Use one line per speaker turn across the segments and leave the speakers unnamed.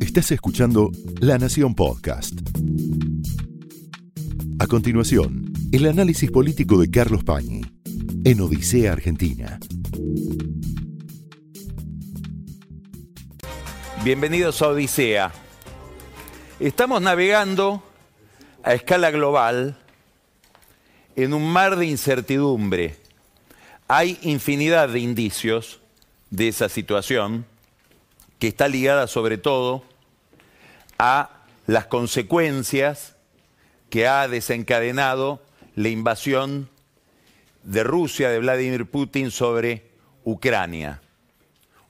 Estás escuchando La Nación Podcast. A continuación, el análisis político de Carlos Pañi en Odisea Argentina.
Bienvenidos a Odisea. Estamos navegando a escala global en un mar de incertidumbre. Hay infinidad de indicios de esa situación que está ligada sobre todo a las consecuencias que ha desencadenado la invasión de Rusia, de Vladimir Putin sobre Ucrania.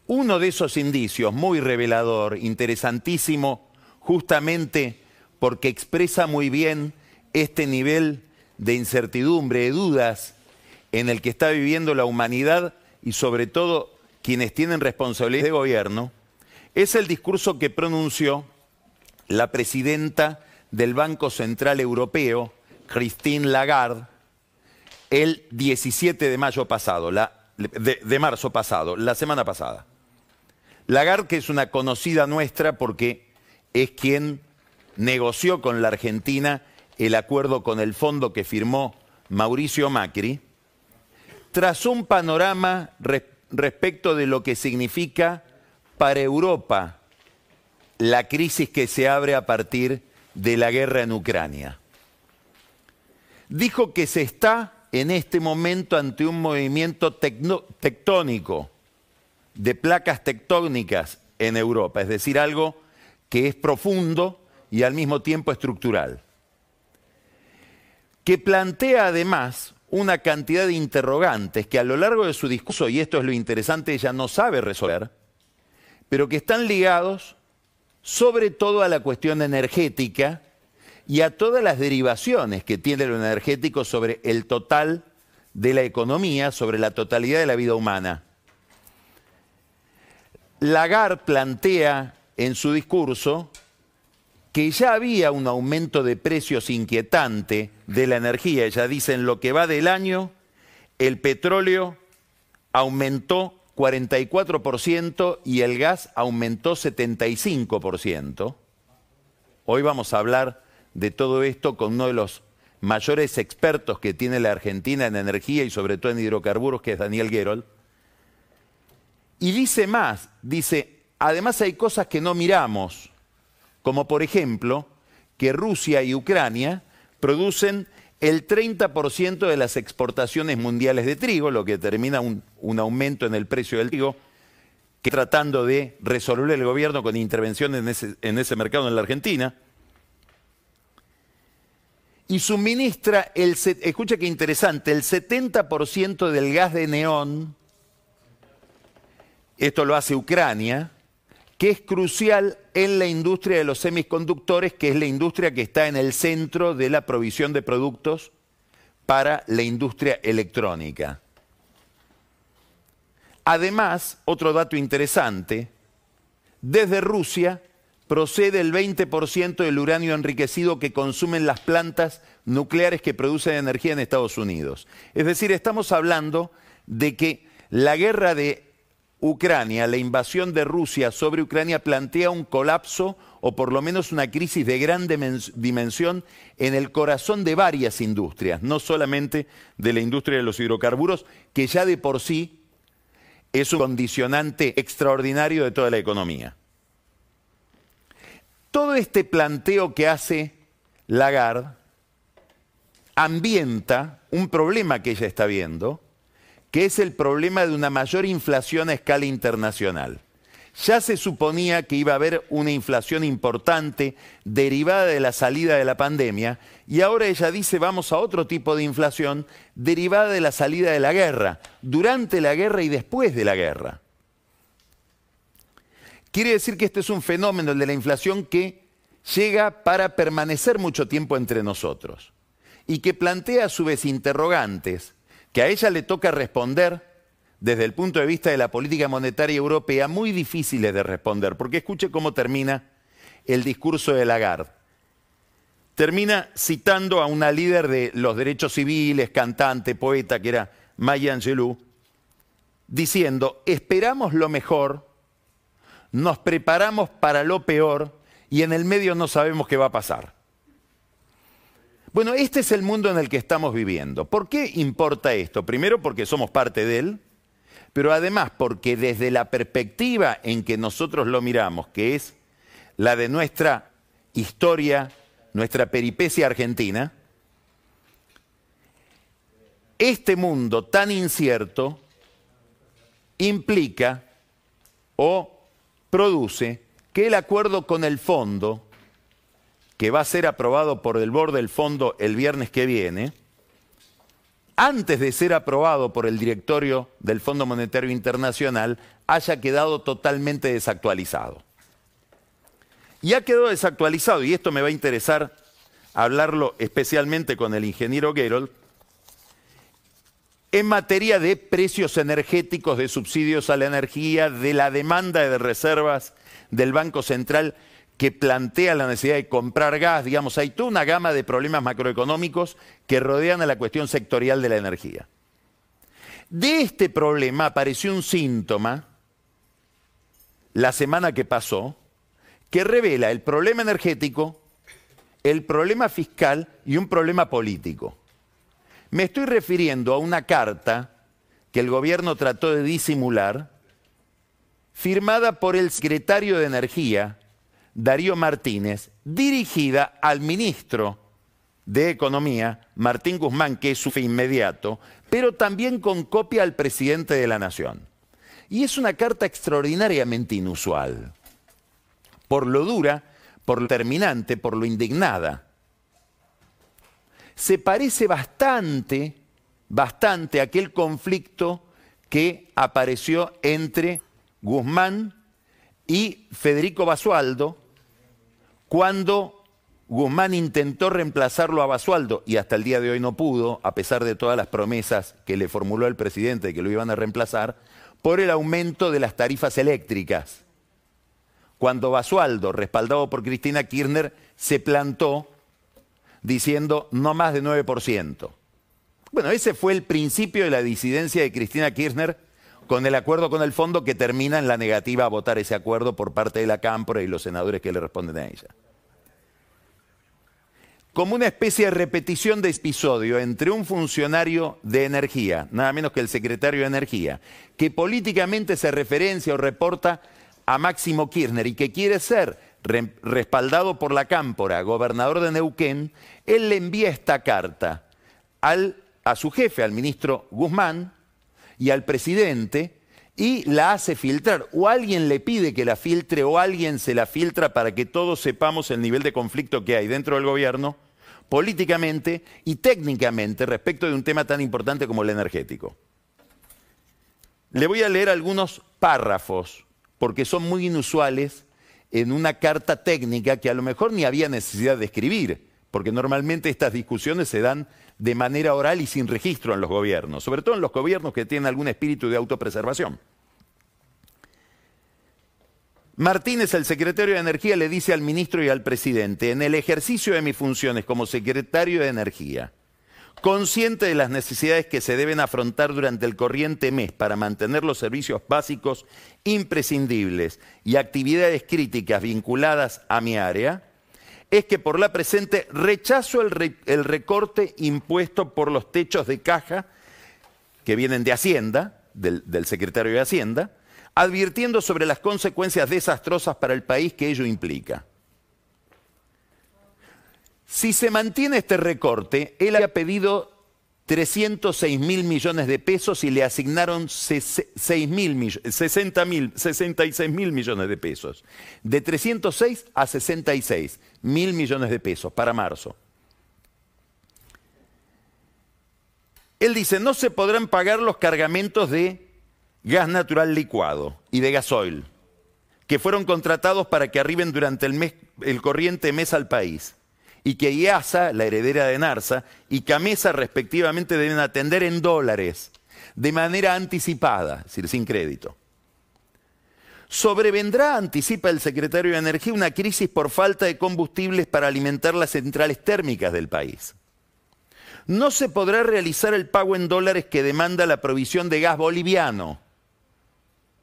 Uno de esos indicios muy revelador, interesantísimo, justamente porque expresa muy bien este nivel de incertidumbre, de dudas en el que está viviendo la humanidad y sobre todo quienes tienen responsabilidad de gobierno, es el discurso que pronunció la presidenta del Banco Central Europeo, Christine Lagarde, el 17 de mayo pasado, de, marzo pasado, la semana pasada. Lagarde, que es una conocida nuestra porque es quien negoció con la Argentina el acuerdo con el fondo que firmó Mauricio Macri, trazó un panorama respecto de lo que significa para Europa la crisis que se abre a partir de la guerra en Ucrania. Dijo que se está en este momento ante un movimiento tectónico de placas tectónicas en Europa, es decir, algo que es profundo y al mismo tiempo estructural, que plantea además una cantidad de interrogantes que a lo largo de su discurso, y esto es lo interesante, ella no sabe resolver, pero que están ligados sobre todo a la cuestión energética y a todas las derivaciones que tiene lo energético sobre el total de la economía, sobre la totalidad de la vida humana. Lagarde plantea en su discurso que ya había un aumento de precios inquietante de la energía. Ella dice, en lo que va del año, el petróleo aumentó 44% y el gas aumentó 75%. Hoy vamos a hablar de todo esto con uno de los mayores expertos que tiene la Argentina en energía y sobre todo en hidrocarburos, que es Daniel Gerold. Y dice más, dice, además hay cosas que no miramos como por ejemplo que Rusia y Ucrania producen el 30% de las exportaciones mundiales de trigo, lo que determina un, aumento en el precio del trigo, que tratando de resolver el gobierno con intervención en ese, en ese mercado en la Argentina. Y suministra, el, escucha qué interesante, el 70% del gas de neón, esto lo hace Ucrania, que es crucial en la industria de los semiconductores, que es la industria que está en el centro de la provisión de productos para la industria electrónica. Además, otro dato interesante, desde Rusia procede el 20% del uranio enriquecido que consumen las plantas nucleares que producen energía en Estados Unidos. Es decir, estamos hablando de que la guerra de Ucrania, la invasión de Rusia sobre Ucrania plantea un colapso o por lo menos una crisis de gran dimensión en el corazón de varias industrias, no solamente de la industria de los hidrocarburos, que ya de por sí es un condicionante extraordinario de toda la economía. Todo este planteo que hace Lagarde ambienta un problema que ella está viendo, que es el problema de una mayor inflación a escala internacional. Ya se suponía que iba a haber una inflación importante derivada de la salida de la pandemia y ahora ella dice vamos a otro tipo de inflación derivada de la salida de la guerra, durante la guerra y después de la guerra. Quiere decir que este es un fenómeno, el de la inflación, que llega para permanecer mucho tiempo entre nosotros y que plantea a su vez interrogantes que a ella le toca responder desde el punto de vista de la política monetaria europea muy difíciles de responder, porque escuche cómo termina el discurso de Lagarde. Termina citando a una líder de los derechos civiles, cantante, poeta, que era Maya Angelou, diciendo, esperamos lo mejor, nos preparamos para lo peor y en el medio no sabemos qué va a pasar. Bueno, este es el mundo en el que estamos viviendo. ¿Por qué importa esto? Primero porque somos parte de él, pero además porque desde la perspectiva en que nosotros lo miramos, que es la de nuestra historia, nuestra peripecia argentina, este mundo tan incierto implica o produce que el acuerdo con el fondo, que va a ser aprobado por el board del fondo el viernes que viene, antes de ser aprobado por el directorio del Fondo Monetario Internacional, haya quedado totalmente desactualizado. Y ha quedado desactualizado, y esto me va a interesar hablarlo especialmente con el ingeniero Gerold, en materia de precios energéticos, de subsidios a la energía, de la demanda de reservas del Banco Central que plantea la necesidad de comprar gas, digamos, hay toda una gama de problemas macroeconómicos que rodean a la cuestión sectorial de la energía. De este problema apareció un síntoma la semana que pasó que revela el problema energético, el problema fiscal y un problema político. Me estoy refiriendo a una carta que el gobierno trató de disimular, firmada por el secretario de Energía, Darío Martínez, dirigida al ministro de Economía, Martín Guzmán, que es su inmediato, pero también con copia al presidente de la Nación. Y es una carta extraordinariamente inusual, por lo dura, por lo terminante, por lo indignada se parece bastante, bastante a aquel conflicto que apareció entre Guzmán y Federico Basualdo cuando Guzmán intentó reemplazarlo a Basualdo y hasta el día de hoy no pudo, a pesar de todas las promesas que le formuló el presidente de que lo iban a reemplazar, por el aumento de las tarifas eléctricas. Cuando Basualdo, respaldado por Cristina Kirchner, se plantó diciendo no más de 9%. Bueno, ese fue el principio de la disidencia de Cristina Kirchner con el acuerdo con el fondo que termina en la negativa a votar ese acuerdo por parte de la Cámpora y los senadores que le responden a ella. Como una especie de repetición de episodio entre un funcionario de energía, nada menos que el secretario de Energía, que políticamente se referencia o reporta a Máximo Kirchner y que quiere ser respaldado por la Cámpora, gobernador de Neuquén, él le envía esta carta a su jefe, al ministro Guzmán, y al presidente, y la hace filtrar. O alguien le pide que la filtre, o alguien se la filtra para que todos sepamos el nivel de conflicto que hay dentro del gobierno, políticamente y técnicamente, respecto de un tema tan importante como el energético. Le voy a leer algunos párrafos, porque son muy inusuales en una carta técnica que a lo mejor ni había necesidad de escribir, porque normalmente estas discusiones se dan de manera oral y sin registro en los gobiernos, sobre todo en los gobiernos que tienen algún espíritu de autopreservación. Martínez, el secretario de Energía, le dice al ministro y al presidente, en el ejercicio de mis funciones como secretario de Energía, consciente de las necesidades que se deben afrontar durante el corriente mes para mantener los servicios básicos imprescindibles y actividades críticas vinculadas a mi área, es que por la presente rechazo el, recorte impuesto por los techos de caja que vienen de Hacienda, del secretario de Hacienda, advirtiendo sobre las consecuencias desastrosas para el país que ello implica. Si se mantiene este recorte, él había pedido 306 mil millones de pesos y le asignaron 6 mil, 60 mil, 66 mil millones de pesos. De 306 a 66 mil millones de pesos para marzo. Él dice, no se podrán pagar los cargamentos de gas natural licuado y de gasoil, que fueron contratados para que arriben durante el, mes, el corriente mes al país y que IASA, la heredera de NARSA, y CAMESA respectivamente deben atender en dólares, de manera anticipada, es decir, sin crédito. Sobrevendrá, anticipa el secretario de Energía, una crisis por falta de combustibles para alimentar las centrales térmicas del país. No se podrá realizar el pago en dólares que demanda la provisión de gas boliviano.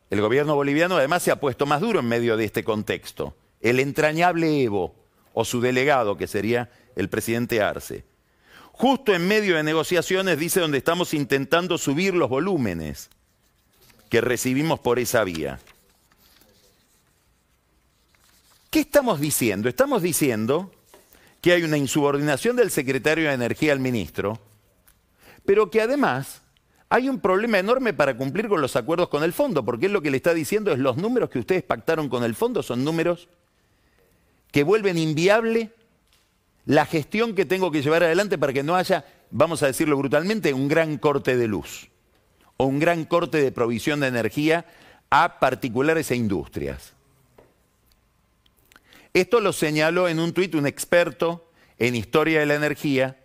El gobierno boliviano además se ha puesto más duro en medio de este contexto. El entrañable Evo, o su delegado, que sería el presidente Arce. Justo en medio de negociaciones, dice, donde estamos intentando subir los volúmenes que recibimos por esa vía. ¿Qué estamos diciendo? Estamos diciendo que hay una insubordinación del secretario de Energía al ministro, pero que además hay un problema enorme para cumplir con los acuerdos con el fondo, porque él lo que le está diciendo es los números que ustedes pactaron con el fondo son números que vuelven inviable la gestión que tengo que llevar adelante para que no haya, vamos a decirlo brutalmente, un gran corte de luz o un gran corte de provisión de energía a particulares e industrias. Esto lo señaló en un tuit un experto en historia de la energía,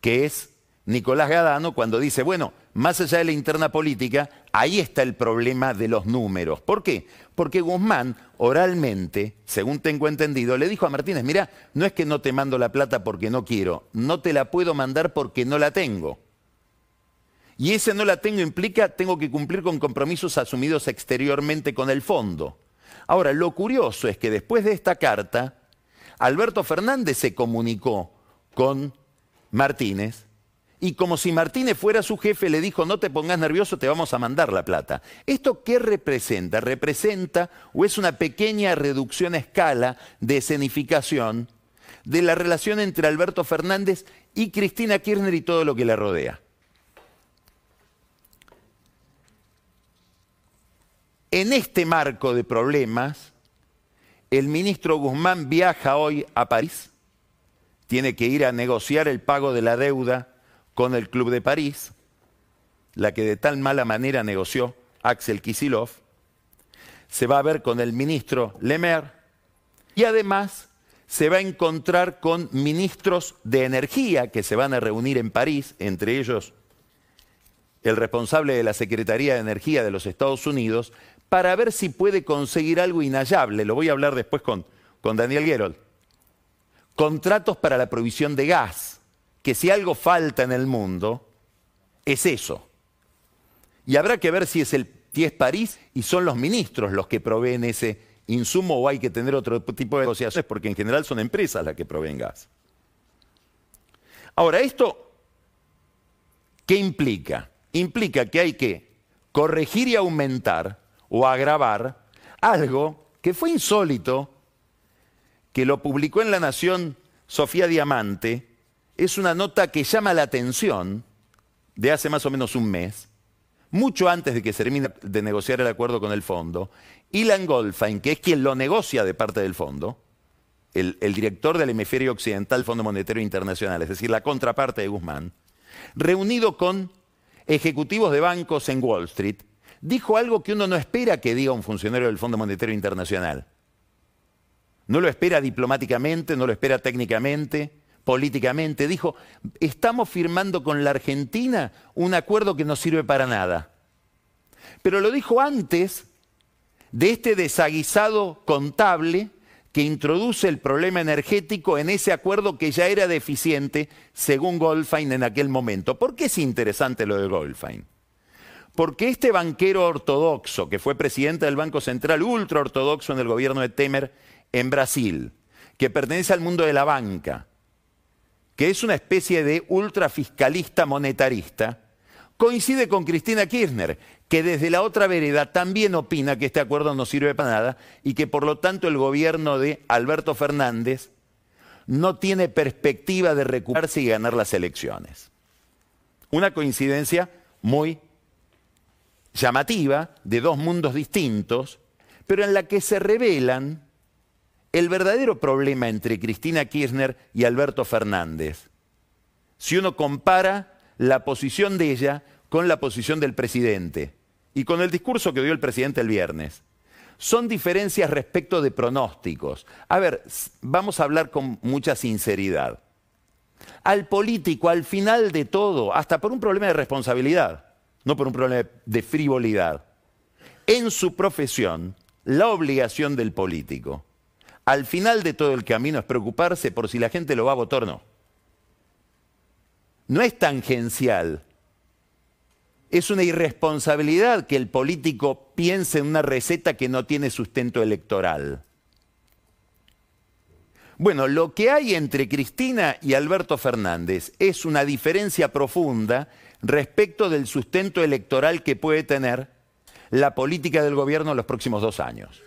que es Nicolás Gadano, cuando dice, bueno, más allá de la interna política, ahí está el problema de los números. ¿Por qué? Porque Guzmán oralmente, según tengo entendido, le dijo a Martínez, mira, no es que no te mando la plata porque no quiero, no te la puedo mandar porque no la tengo. Y ese no la tengo implica, tengo que cumplir con compromisos asumidos exteriormente con el fondo. Ahora, lo curioso es que después de esta carta, Alberto Fernández se comunicó con Martínez y como si Martínez fuera su jefe le dijo, no te pongas nervioso, te vamos a mandar la plata. ¿Esto qué representa? Representa o es una pequeña reducción a escala de escenificación de la relación entre Alberto Fernández y Cristina Kirchner y todo lo que le rodea. En este marco de problemas, el ministro Guzmán viaja hoy a París, tiene que ir a negociar el pago de la deuda con el Club de París, la que de tal mala manera negoció Axel Kisilov, se va a ver con el ministro Lemer y además se va a encontrar con ministros de energía que se van a reunir en París, entre ellos el responsable de la Secretaría de Energía de los Estados Unidos, para ver si puede conseguir algo inhallable. Lo voy a hablar después con, con Daniel Gerold. Contratos para la provisión de gas, que si algo falta en el mundo, es eso. Y habrá que ver si es, el, si es París y son los ministros los que proveen ese insumo o hay que tener otro tipo de negociaciones, porque en general son empresas las que proveen gas. Ahora, ¿esto qué implica? Implica que hay que corregir y aumentar o agravar algo que fue insólito, que lo publicó en La Nación Sofía Diamante, es una nota que llama la atención de hace más o menos un mes, mucho antes de que se termine de negociar el acuerdo con el fondo, Ilan Goldfein, que es quien lo negocia de parte del fondo, el, director del hemisferio occidental Fondo Monetario Internacional, es decir, la contraparte de Guzmán, reunido con ejecutivos de bancos en Wall Street, dijo algo que uno no espera que diga un funcionario del Fondo Monetario Internacional. No lo espera diplomáticamente, no lo espera técnicamente, políticamente. Dijo, estamos firmando con la Argentina un acuerdo que no sirve para nada. Pero lo dijo antes de este desaguisado contable que introduce el problema energético en ese acuerdo que ya era deficiente, según Goldfein en aquel momento. ¿Por qué es interesante lo de Goldfein? Porque este banquero ortodoxo, que fue presidente del Banco Central ultra ortodoxo en el gobierno de Temer en Brasil, que pertenece al mundo de la banca, que es una especie de ultrafiscalista monetarista, coincide con Cristina Kirchner, que desde la otra vereda también opina que este acuerdo no sirve para nada y que por lo tanto el gobierno de Alberto Fernández no tiene perspectiva de recuperarse y ganar las elecciones. Una coincidencia muy llamativa de dos mundos distintos, pero en la que se revelan el verdadero problema entre Cristina Kirchner y Alberto Fernández. Si uno compara la posición de ella con la posición del presidente y con el discurso que dio el presidente el viernes. Son diferencias respecto de pronósticos. A ver, vamos a hablar con mucha sinceridad. Al político, al final de todo, hasta por un problema de responsabilidad, no por un problema de frivolidad. En su profesión, la obligación del político, al final de todo el camino, es preocuparse por si la gente lo va a votar o no. No es tangencial Es una irresponsabilidad que el político piense en una receta que no tiene sustento electoral. Bueno, lo que hay entre Cristina y Alberto Fernández es una diferencia profunda respecto del sustento electoral que puede tener la política del gobierno en los próximos dos años.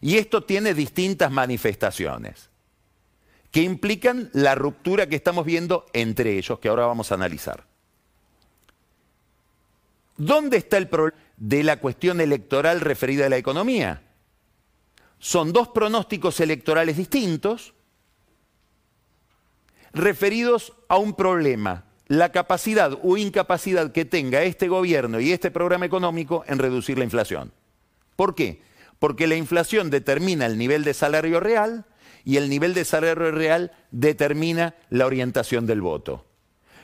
Y esto tiene distintas manifestaciones que implican la ruptura que estamos viendo entre ellos, que ahora vamos a analizar. ¿Dónde está el problema de la cuestión electoral referida a la economía? Son dos pronósticos electorales distintos referidos a un problema, la capacidad o incapacidad que tenga este gobierno y este programa económico en reducir la inflación. ¿Por qué? Porque la inflación determina el nivel de salario real y el nivel de salario real determina la orientación del voto.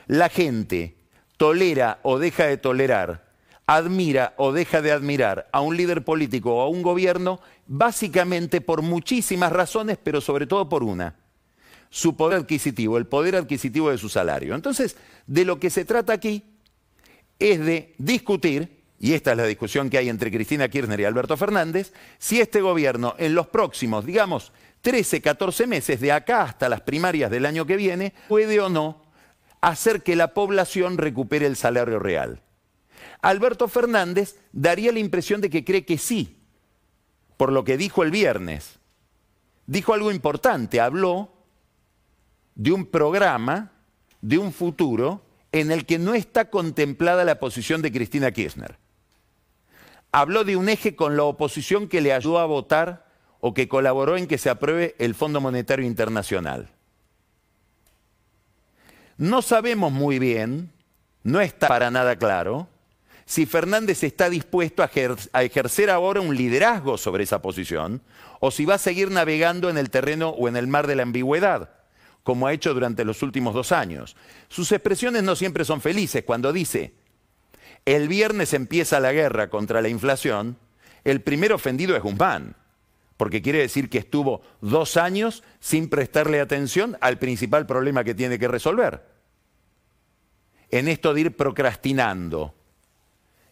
La gente tolera o deja de tolerar admira o deja de admirar a un líder político o a un gobierno básicamente por muchísimas razones, pero sobre todo por una, su poder adquisitivo, el poder adquisitivo de su salario. Entonces, de lo que se trata aquí es de discutir, y esta es la discusión que hay entre Cristina Kirchner y Alberto Fernández, si este gobierno en los próximos, digamos, 13, 14 meses, de acá hasta las primarias del año que viene, puede o no hacer que la población recupere el salario real. Alberto Fernández daría la impresión de que cree que sí, por lo que dijo el viernes. Dijo algo importante, habló de un programa, de un futuro, en el que no está contemplada la posición de Cristina Kirchner. Habló de un eje con la oposición que le ayudó a votar o que colaboró en que se apruebe el Fondo Monetario Internacional. No sabemos muy bien, no está para nada claro, si Fernández está dispuesto a, ejercer ahora un liderazgo sobre esa posición o si va a seguir navegando en el terreno o en el mar de la ambigüedad, como ha hecho durante los últimos dos años. Sus expresiones no siempre son felices. Cuando dice, el viernes empieza la guerra contra la inflación, el primer ofendido es Guzmán, porque quiere decir que estuvo dos años sin prestarle atención al principal problema que tiene que resolver. En esto de ir procrastinando,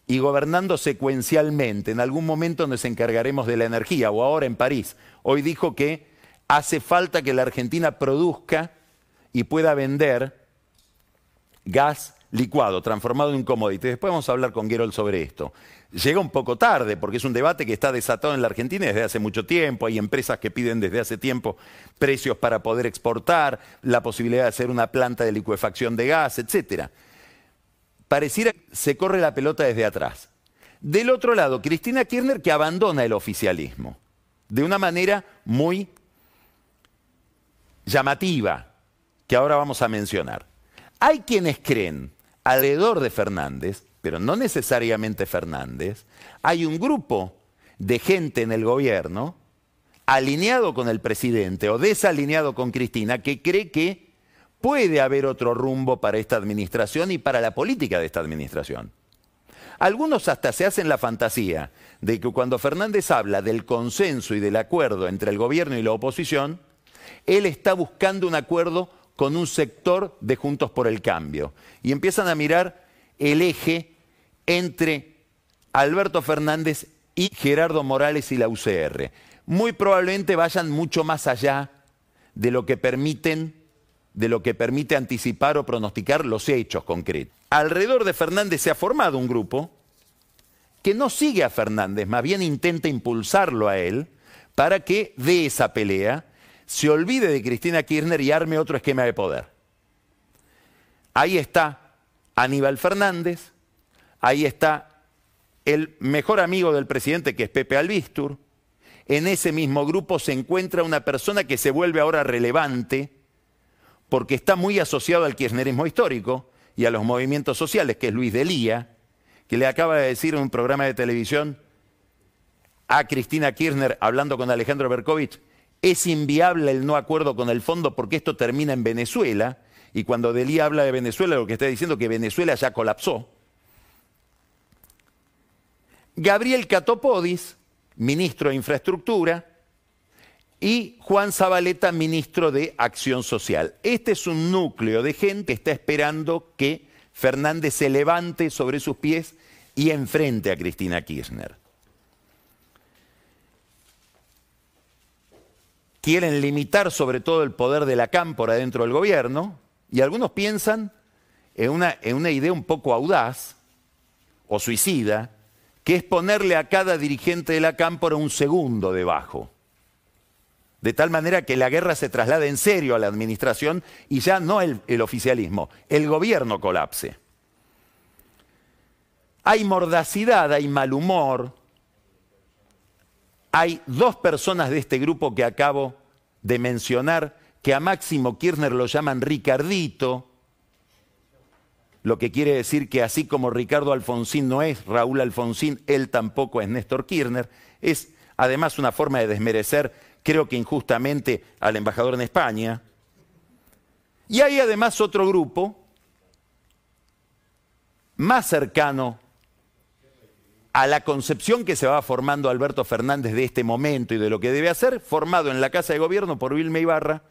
y gobernando secuencialmente. En algún momento nos encargaremos de la energía, o ahora en París. Hoy dijo que hace falta que la Argentina produzca y pueda vender gas licuado, transformado en commodity. Después vamos a hablar con Gerol sobre esto. Llega un poco tarde porque es un debate que está desatado en la Argentina desde hace mucho tiempo. Hay empresas que piden desde hace tiempo precios para poder exportar, la posibilidad de hacer una planta de licuefacción de gas, etcétera pareciera que se corre la pelota desde atrás. Del otro lado, Cristina Kirchner que abandona el oficialismo de una manera muy llamativa, que ahora vamos a mencionar. Hay quienes creen alrededor de Fernández, pero no necesariamente Fernández, hay un grupo de gente en el gobierno alineado con el presidente o desalineado con Cristina que cree que puede haber otro rumbo para esta administración y para la política de esta administración. Algunos hasta se hacen la fantasía de que cuando Fernández habla del consenso y del acuerdo entre el gobierno y la oposición, él está buscando un acuerdo con un sector de Juntos por el Cambio. Y empiezan a mirar el eje entre Alberto Fernández y Gerardo Morales y la UCR. Muy probablemente vayan mucho más allá de lo que permiten de lo que permite anticipar o pronosticar los hechos concretos. Alrededor de Fernández se ha formado un grupo que no sigue a Fernández, más bien intenta impulsarlo a él para que de esa pelea se olvide de Cristina Kirchner y arme otro esquema de poder. Ahí está Aníbal Fernández, ahí está el mejor amigo del presidente que es Pepe Albistur, en ese mismo grupo se encuentra una persona que se vuelve ahora relevante, porque está muy asociado al kirchnerismo histórico y a los movimientos sociales, que es Luis Delía, que le acaba de decir en un programa de televisión a Cristina Kirchner hablando con Alejandro Berkovich, es inviable el no acuerdo con el fondo porque esto termina en Venezuela, y cuando Delía habla de Venezuela, lo que está diciendo es que Venezuela ya colapsó. Gabriel Catopodis, ministro de Infraestructura, y Juan Zabaleta, ministro de Acción Social. Este es un núcleo de gente que está esperando que Fernández se levante sobre sus pies y enfrente a Cristina Kirchner. Quieren limitar sobre todo el poder de la cámpora dentro del gobierno y algunos piensan en una, idea un poco audaz o suicida, que es ponerle a cada dirigente de la cámpora un segundo debajo. De tal manera que la guerra se traslade en serio a la administración y ya no el oficialismo, el gobierno colapse. Hay mordacidad, hay mal humor. Hay dos personas de este grupo que acabo de mencionar que a Máximo Kirchner lo llaman Ricardito, lo que quiere decir que así como Ricardo Alfonsín no es Raúl Alfonsín, él tampoco es Néstor Kirchner, es además una forma de desmerecer, creo que injustamente, al embajador en España. Y hay además otro grupo más cercano a la concepción que se va formando Alberto Fernández de este momento y de lo que debe hacer, formado en la Casa de Gobierno por Vilma Ibarra,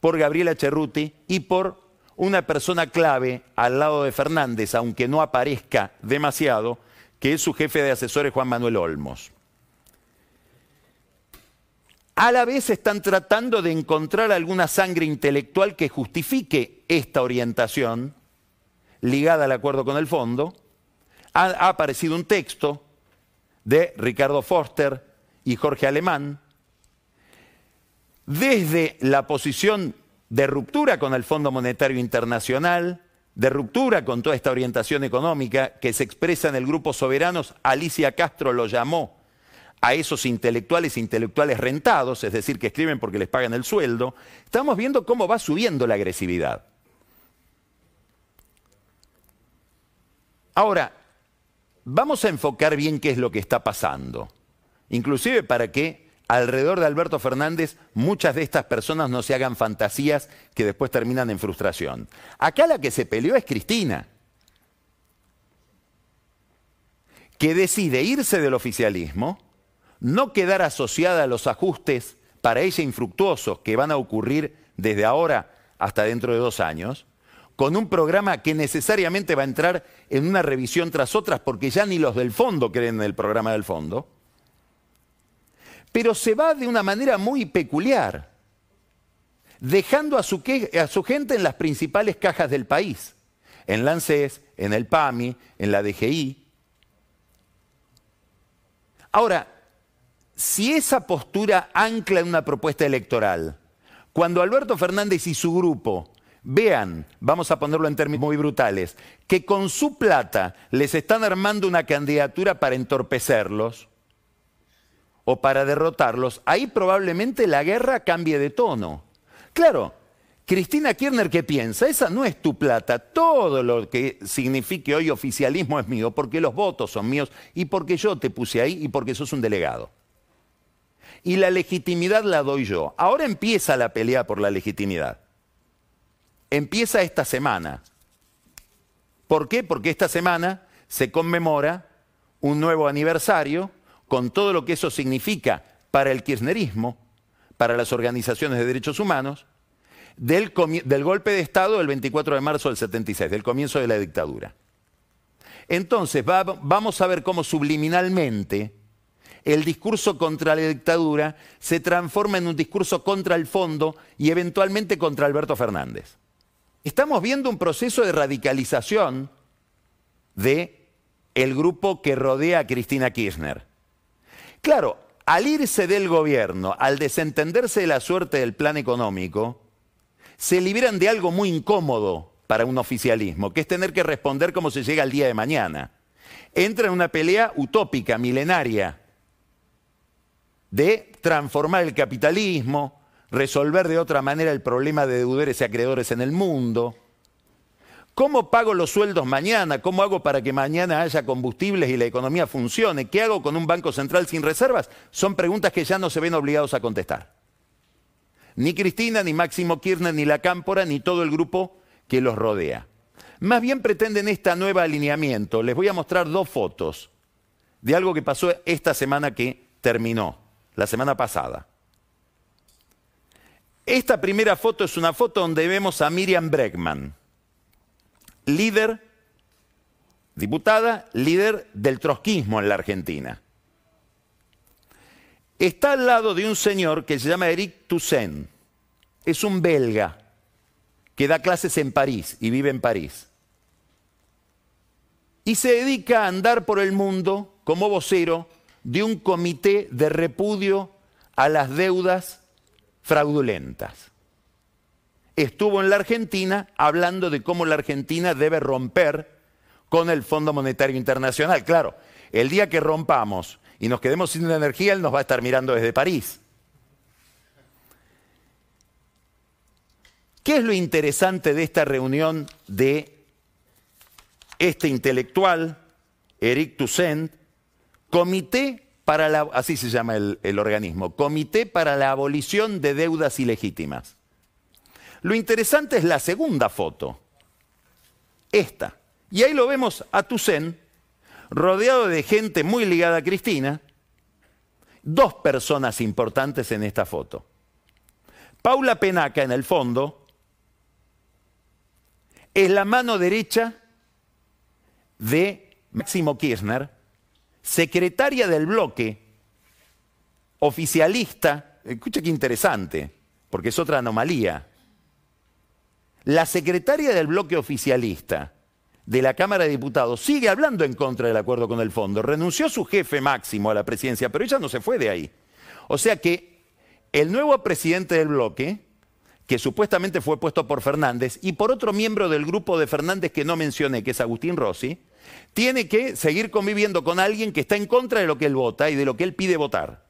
por Gabriela Cerruti y por una persona clave al lado de Fernández, aunque no aparezca demasiado, que es su jefe de asesores Juan Manuel Olmos. A la vez están tratando de encontrar alguna sangre intelectual que justifique esta orientación ligada al acuerdo con el fondo. Ha, aparecido un texto de Ricardo Foster y Jorge Alemán, desde la posición de ruptura con el Fondo Monetario Internacional, de ruptura con toda esta orientación económica que se expresa en el Grupo Soberanos, Alicia Castro lo llamó a esos intelectuales, intelectuales rentados, es decir, que escriben porque les pagan el sueldo, estamos viendo cómo va subiendo la agresividad. Ahora, vamos a enfocar bien qué es lo que está pasando, inclusive para que alrededor de Alberto Fernández muchas de estas personas no se hagan fantasías que después terminan en frustración. Acá la que se peleó es Cristina, que decide irse del oficialismo, no quedar asociada a los ajustes para ella infructuosos que van a ocurrir desde ahora hasta dentro de dos años, con un programa que necesariamente va a entrar en una revisión tras otras porque ya ni los del fondo creen en el programa del fondo pero se va de una manera muy peculiar, dejando a su, gente en las principales cajas del país, en la en el PAMI, en la DGI. Ahora, si esa postura ancla en una propuesta electoral, cuando Alberto Fernández y su grupo vean, vamos a ponerlo en términos muy brutales, que con su plata les están armando una candidatura para entorpecerlos, o para derrotarlos, ahí probablemente la guerra cambie de tono. Claro, Cristina Kirchner, ¿qué piensa? Esa no es tu plata. Todo lo que signifique hoy oficialismo es mío, porque los votos son míos y porque yo te puse ahí y porque sos un delegado. Y la legitimidad la doy yo. Ahora empieza la pelea por la legitimidad. Empieza esta semana. ¿Por qué? Porque esta semana se conmemora un nuevo aniversario con todo lo que eso significa para el kirchnerismo, para las organizaciones de derechos humanos, del, golpe de Estado del 24 de marzo del 76, del comienzo de la dictadura. Entonces, vamos a ver cómo subliminalmente el discurso contra la dictadura se transforma en un discurso contra el fondo y eventualmente contra Alberto Fernández. Estamos viendo un proceso de radicalización de el grupo que rodea a Cristina Kirchner. Claro, al irse del gobierno, al desentenderse de la suerte del plan económico, se liberan de algo muy incómodo para un oficialismo, que es tener que responder cómo se llega al día de mañana. Entra en una pelea utópica, milenaria, de transformar el capitalismo, resolver de otra manera el problema de deudores y acreedores en el mundo, ¿Cómo pago los sueldos mañana? ¿Cómo hago para que mañana haya combustibles y la economía funcione? ¿Qué hago con un banco central sin reservas? Son preguntas que ya no se ven obligados a contestar. Ni Cristina, ni Máximo Kirchner, ni la Cámpora, ni todo el grupo que los rodea. Más bien pretenden este nuevo alineamiento. Les voy a mostrar dos fotos de algo que pasó esta semana que terminó, la semana pasada. Esta primera foto es una foto donde vemos a Miriam Bregman líder, diputada, líder del trotskismo en la Argentina. Está al lado de un señor que se llama Eric Toussaint. Es un belga que da clases en París y vive en París. Y se dedica a andar por el mundo como vocero de un comité de repudio a las deudas fraudulentas. Estuvo en la Argentina hablando de cómo la Argentina debe romper con el Fondo Monetario Internacional. Claro, el día que rompamos y nos quedemos sin energía, él nos va a estar mirando desde París. ¿Qué es lo interesante de esta reunión de este intelectual, Eric Toussaint, Comité así se llama el, el organismo, Comité para la Abolición de Deudas Ilegítimas. Lo interesante es la segunda foto, esta. Y ahí lo vemos a Toussaint rodeado de gente muy ligada a Cristina, dos personas importantes en esta foto. Paula Penaca en el fondo, es la mano derecha de Máximo Kirchner, secretaria del bloque, oficialista, escucha qué interesante, porque es otra anomalía. La secretaria del bloque oficialista de la Cámara de Diputados sigue hablando en contra del acuerdo con el fondo. Renunció su jefe máximo a la presidencia, pero ella no se fue de ahí. O sea que el nuevo presidente del bloque que supuestamente fue puesto por Fernández, y por otro miembro del grupo de Fernández que no mencioné, que es Agustín Rossi, tiene que seguir conviviendo con alguien que está en contra de lo que él vota y de lo que él pide votar,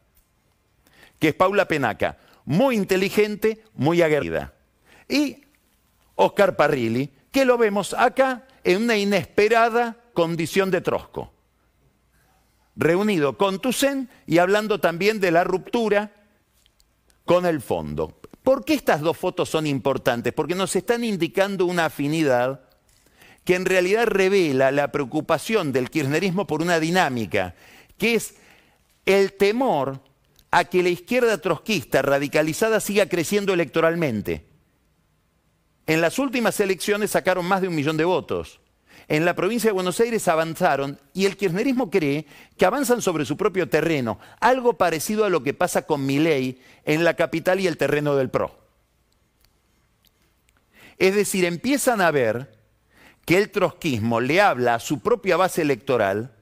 que es Paula Penaca, muy inteligente, muy aguerrida. Y Oscar Parrilli, que lo vemos acá en una inesperada condición de trosco, reunido con Toussaint y hablando también de la ruptura con el fondo. ¿Por qué estas dos fotos son importantes? Porque nos están indicando una afinidad que en realidad revela la preocupación del kirchnerismo por una dinámica, que es el temor a que la izquierda trotskista radicalizada siga creciendo electoralmente. En las últimas elecciones sacaron más de un millón de votos. En la provincia de Buenos Aires avanzaron y el kirchnerismo cree que avanzan sobre su propio terreno, algo parecido a lo que pasa con Milei en la capital y el terreno del PRO. Es decir, empiezan a ver que el trotskismo le habla a su propia base electoral,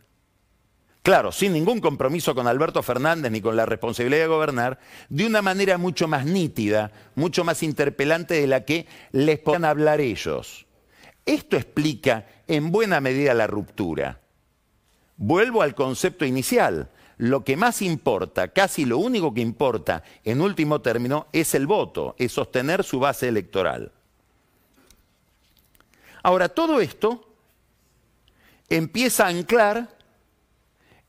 claro, sin ningún compromiso con Alberto Fernández ni con la responsabilidad de gobernar, de una manera mucho más nítida, mucho más interpelante de la que les puedan hablar ellos. Esto explica en buena medida la ruptura. Vuelvo al concepto inicial. Lo que más importa, casi lo único que importa en último término, es el voto, es sostener su base electoral. Ahora, todo esto empieza a anclar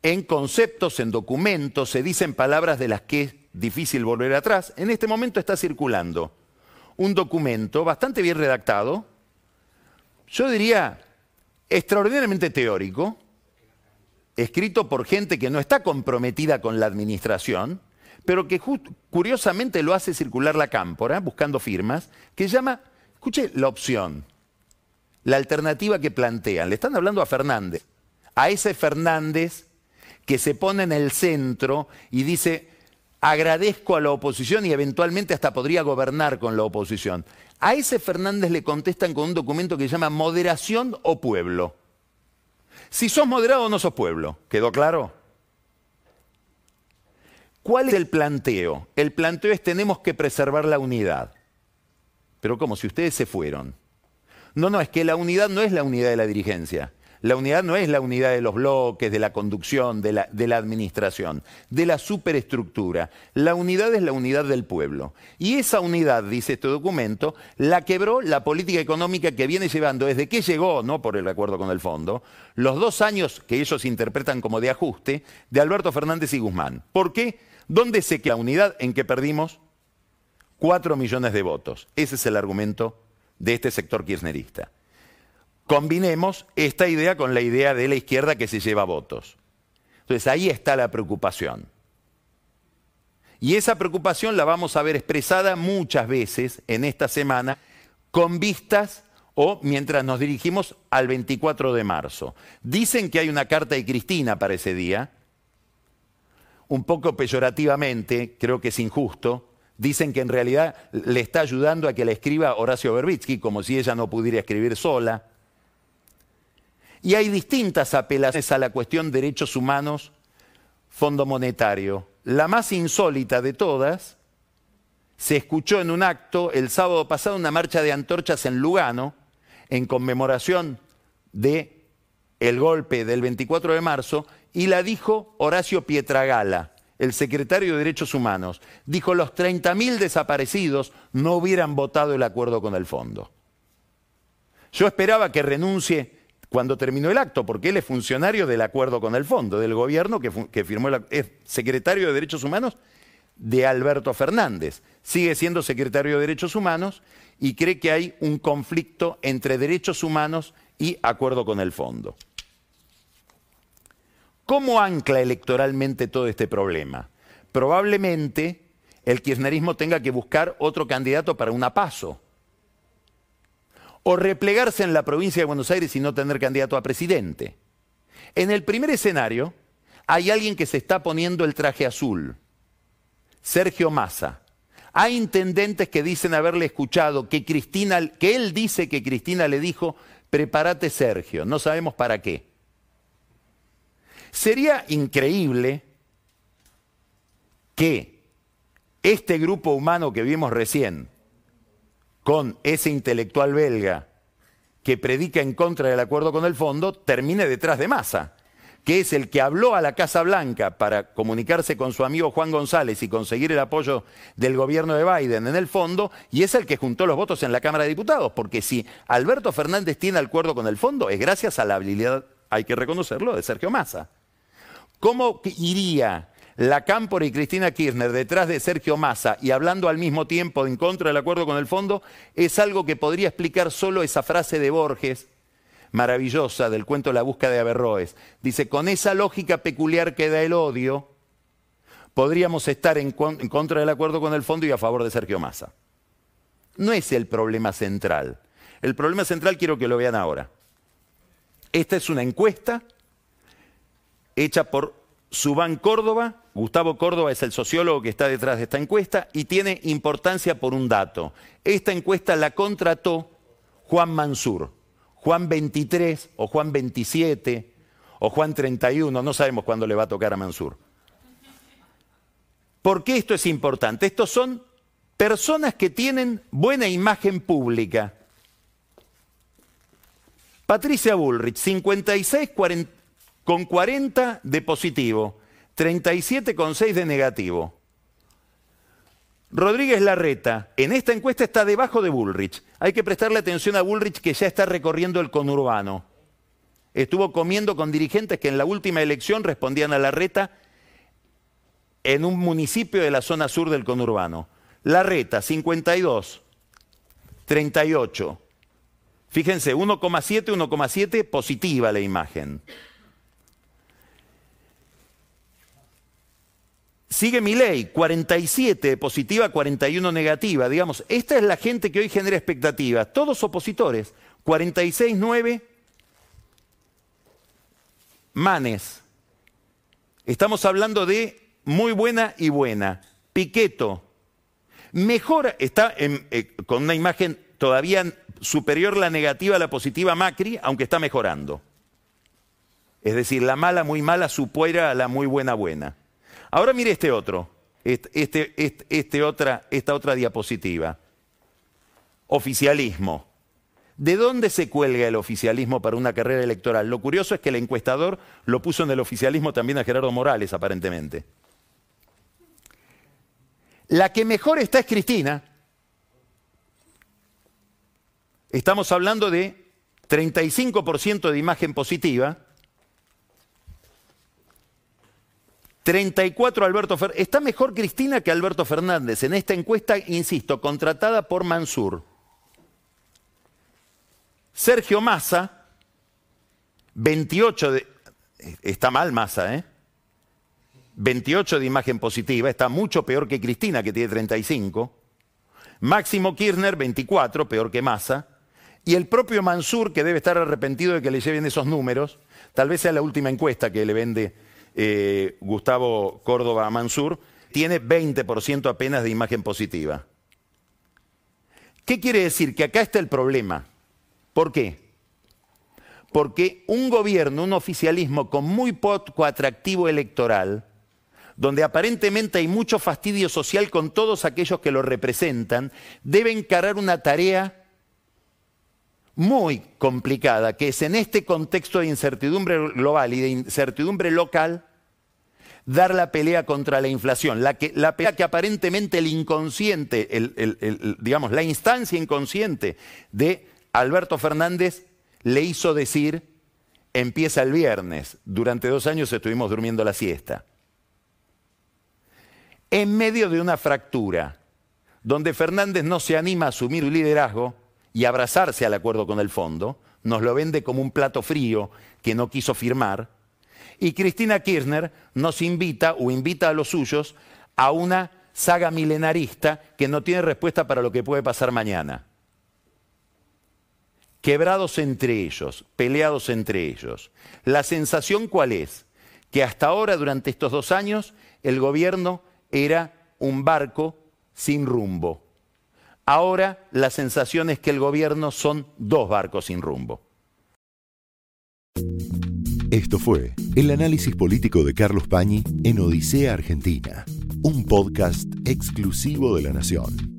en conceptos, en documentos, se dicen palabras de las que es difícil volver atrás. En este momento está circulando un documento bastante bien redactado, yo diría extraordinariamente teórico, escrito por gente que no está comprometida con la administración, pero que curiosamente lo hace circular la cámpora, buscando firmas, que llama, escuche, la opción, la alternativa que plantean. Le están hablando a Fernández, a ese Fernández que se pone en el centro y dice, agradezco a la oposición y eventualmente hasta podría gobernar con la oposición. A ese Fernández le contestan con un documento que se llama moderación o pueblo. Si sos moderado no sos pueblo, ¿quedó claro? ¿Cuál es el planteo? El planteo es tenemos que preservar la unidad. Pero ¿cómo? Si ustedes se fueron. No, no, es que la unidad no es la unidad de la dirigencia. La unidad no es la unidad de los bloques, de la conducción, de la, administración, de la superestructura. La unidad es la unidad del pueblo. Y esa unidad, dice este documento, la quebró la política económica que viene llevando desde que llegó, no por el acuerdo con el fondo, los dos años que ellos interpretan como de ajuste de Alberto Fernández y Guzmán. ¿Por qué? ¿Dónde se que la unidad en que perdimos? Cuatro millones de votos. Ese es el argumento de este sector kirchnerista. Combinemos esta idea con la idea de la izquierda que se lleva votos. Entonces ahí está la preocupación. Y esa preocupación la vamos a ver expresada muchas veces en esta semana con vistas o mientras nos dirigimos al 24 de marzo. Dicen que hay una carta de Cristina para ese día, un poco peyorativamente, creo que es injusto, dicen que en realidad le está ayudando a que la escriba Horacio Berbitsky, como si ella no pudiera escribir sola. Y hay distintas apelaciones a la cuestión derechos humanos, fondo monetario. La más insólita de todas se escuchó en un acto el sábado pasado una marcha de antorchas en Lugano en conmemoración de golpe del 24 de marzo y la dijo Horacio Pietragala, el secretario de Derechos Humanos. Dijo, los 30.000 desaparecidos no hubieran votado el acuerdo con el fondo. Yo esperaba que renuncie cuando terminó el acto, porque él es funcionario del acuerdo con el fondo, del gobierno que, firmó el es secretario de Derechos Humanos de Alberto Fernández. Sigue siendo secretario de Derechos Humanos y cree que hay un conflicto entre derechos humanos y acuerdo con el fondo. ¿Cómo ancla electoralmente todo este problema? Probablemente el kirchnerismo tenga que buscar otro candidato para una paso. O replegarse en la provincia de Buenos Aires y no tener candidato a presidente. En el primer escenario hay alguien que se está poniendo el traje azul, Sergio Massa. Hay intendentes que dicen haberle escuchado que Cristina, que él dice que Cristina le dijo, prepárate Sergio, no sabemos para qué. Sería increíble que este grupo humano que vimos recién, con ese intelectual belga que predica en contra del acuerdo con el fondo, termine detrás de masa que es el que habló a la Casa Blanca para comunicarse con su amigo Juan González y conseguir el apoyo del gobierno de Biden en el fondo, y es el que juntó los votos en la Cámara de Diputados, porque si Alberto Fernández tiene acuerdo con el fondo, es gracias a la habilidad, hay que reconocerlo, de Sergio Massa. ¿Cómo iría la Cámpora y Cristina Kirchner detrás de Sergio Massa y hablando al mismo tiempo en contra del acuerdo con el fondo? Es algo que podría explicar solo esa frase de Borges, maravillosa del cuento La búsqueda de Averroes. Dice, con esa lógica peculiar que da el odio, podríamos estar en, contra del acuerdo con el fondo y a favor de Sergio Massa. No es el problema central. El problema central quiero que lo vean ahora. Esta es una encuesta hecha por Subán Córdoba. Gustavo Córdoba es el sociólogo que está detrás de esta encuesta y tiene importancia por un dato. Esta encuesta la contrató Juan Mansur. Juan 23 o Juan 27 o Juan 31, no sabemos cuándo le va a tocar a Mansur. ¿Por qué esto es importante? Estos son personas que tienen buena imagen pública. Patricia Bullrich, 56 con 40 de positivo, 37 con 6 de negativo. Rodríguez Larreta, en esta encuesta está debajo de Bullrich. Hay que prestarle atención a Bullrich que ya está recorriendo el conurbano. Estuvo comiendo con dirigentes que en la última elección respondían a Larreta en un municipio de la zona sur del conurbano. Larreta, 52, 38. Fíjense, 1,7, 1,7, positiva la imagen. Sigue mi ley, 47 positiva, 41 negativa. Digamos, esta es la gente que hoy genera expectativas. Todos opositores. 46, 9. Manes. Estamos hablando de muy buena y buena. Piqueto. Mejora, está eh, con una imagen todavía superior la negativa a la positiva Macri, aunque está mejorando. Es decir, la mala muy mala supera a la muy buena buena. Ahora mire este otro, este, este, otra, esta otra diapositiva. Oficialismo. ¿De dónde se cuelga el oficialismo para una carrera electoral? Lo curioso es que el encuestador lo puso en el oficialismo también a Gerardo Morales, aparentemente. La que mejor está es Cristina. Estamos hablando de 35% de imagen positiva 34 Alberto Fernández. Está mejor Cristina que Alberto Fernández en esta encuesta, insisto, contratada por Mansur. Sergio Massa, 28 de... Está mal Massa, ¿eh? 28 de imagen positiva, está mucho peor que Cristina, que tiene 35. Máximo Kirchner, 24, peor que Massa. Y el propio Mansur, que debe estar arrepentido de que le lleven esos números, tal vez sea la última encuesta que le vende eh, Gustavo Córdoba Mansur, tiene 20% apenas de imagen positiva. ¿Qué quiere decir? Que acá está el problema. ¿Por qué? Porque un gobierno, un oficialismo con muy poco atractivo electoral, donde aparentemente hay mucho fastidio social con todos aquellos que lo representan, debe encarar una tarea muy complicada, que es en este contexto de incertidumbre global y de incertidumbre local, dar la pelea contra la inflación, la, que, la pelea que aparentemente el inconsciente, digamos, la instancia inconsciente de Alberto Fernández le hizo decir, empieza el viernes, durante dos años estuvimos durmiendo la siesta. En medio de una fractura, donde Fernández no se anima a asumir liderazgo y abrazarse al acuerdo con el fondo, nos lo vende como un plato frío que no quiso firmar, y Cristina Kirchner nos invita o invita a los suyos a una saga milenarista que no tiene respuesta para lo que puede pasar mañana. Quebrados entre ellos, peleados entre ellos. La sensación cuál es? Que hasta ahora, durante estos dos años, el gobierno era un barco sin rumbo. Ahora la sensación es que el gobierno son dos barcos sin rumbo.
Esto fue el análisis político de Carlos Pañi en Odisea Argentina, un podcast exclusivo de La Nación.